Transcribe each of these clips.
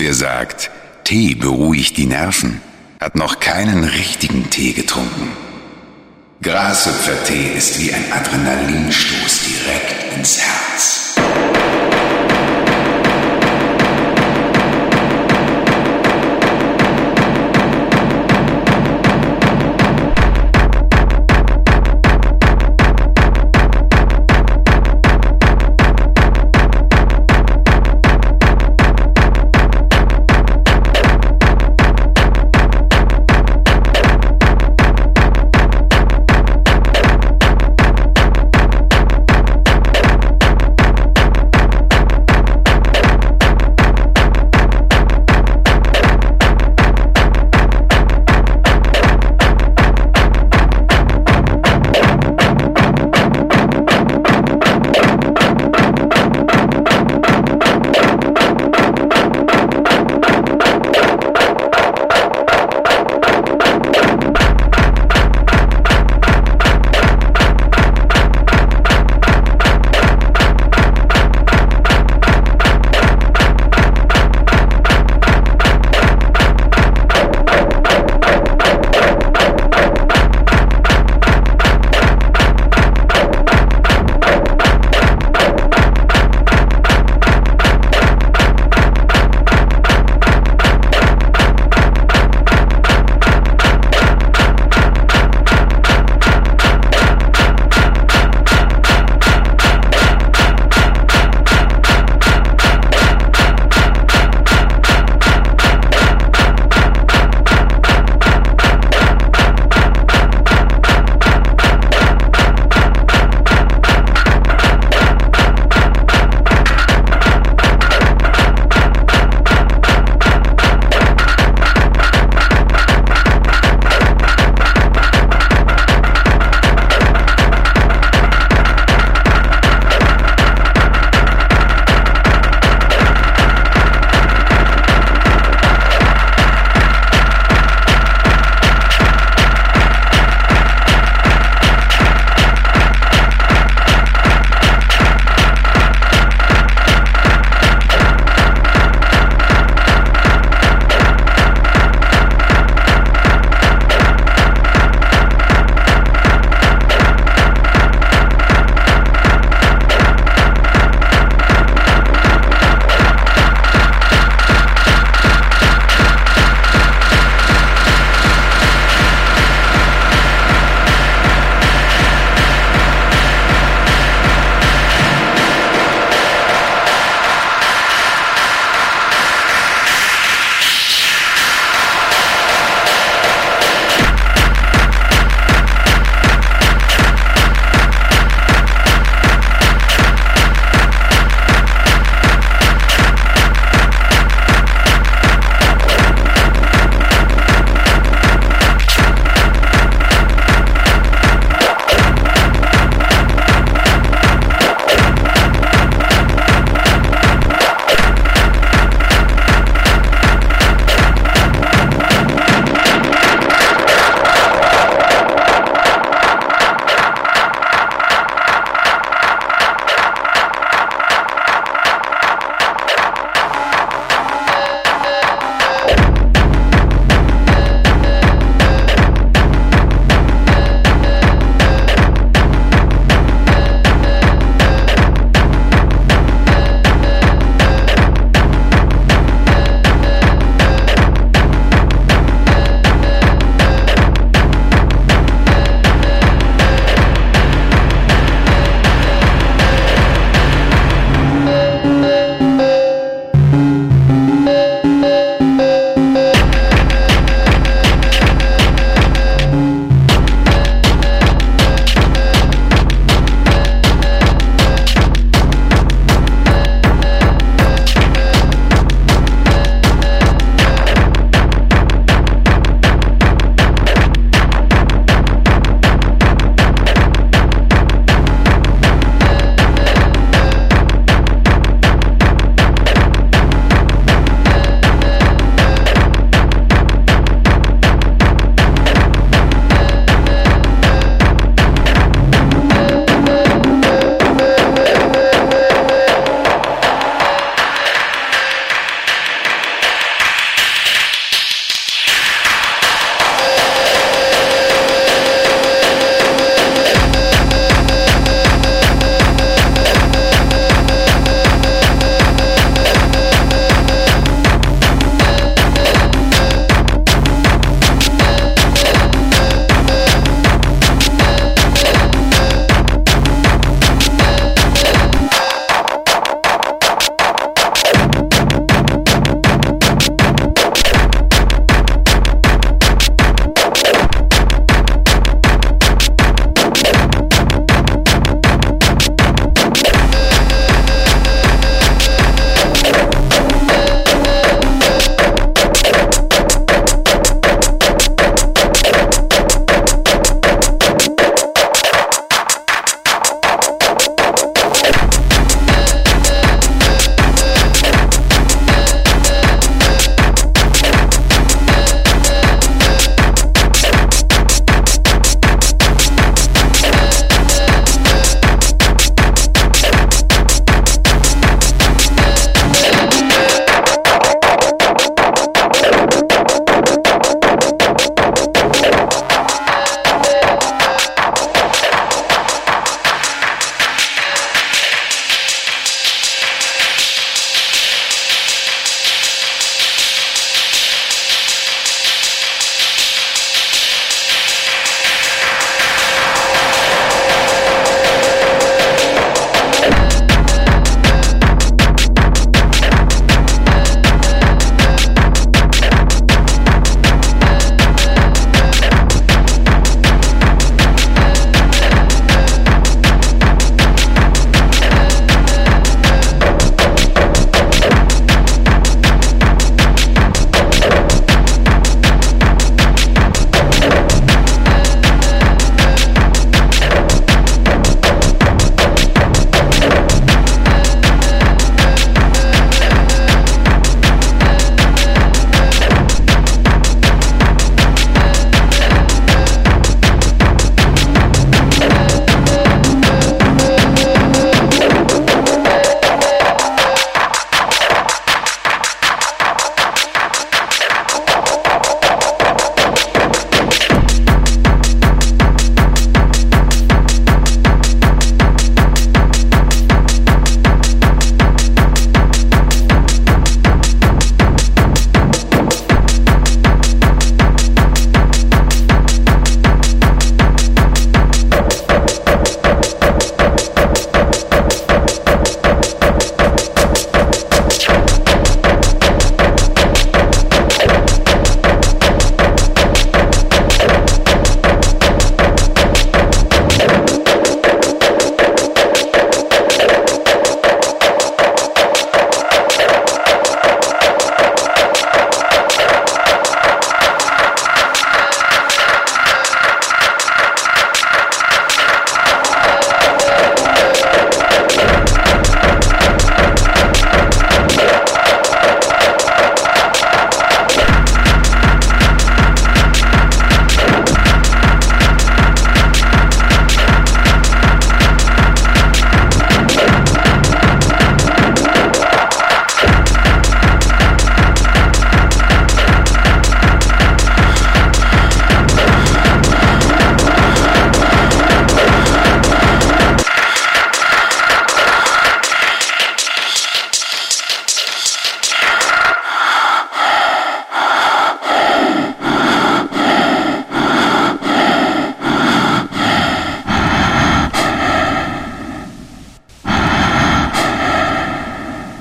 Wer sagt, Tee beruhigt die Nerven, hat noch keinen richtigen Tee getrunken. Grashüpfertee ist wie ein Adrenalinstoß direkt ins Herz.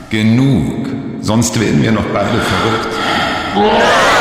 Genug. Sonst werden wir noch beide verrückt.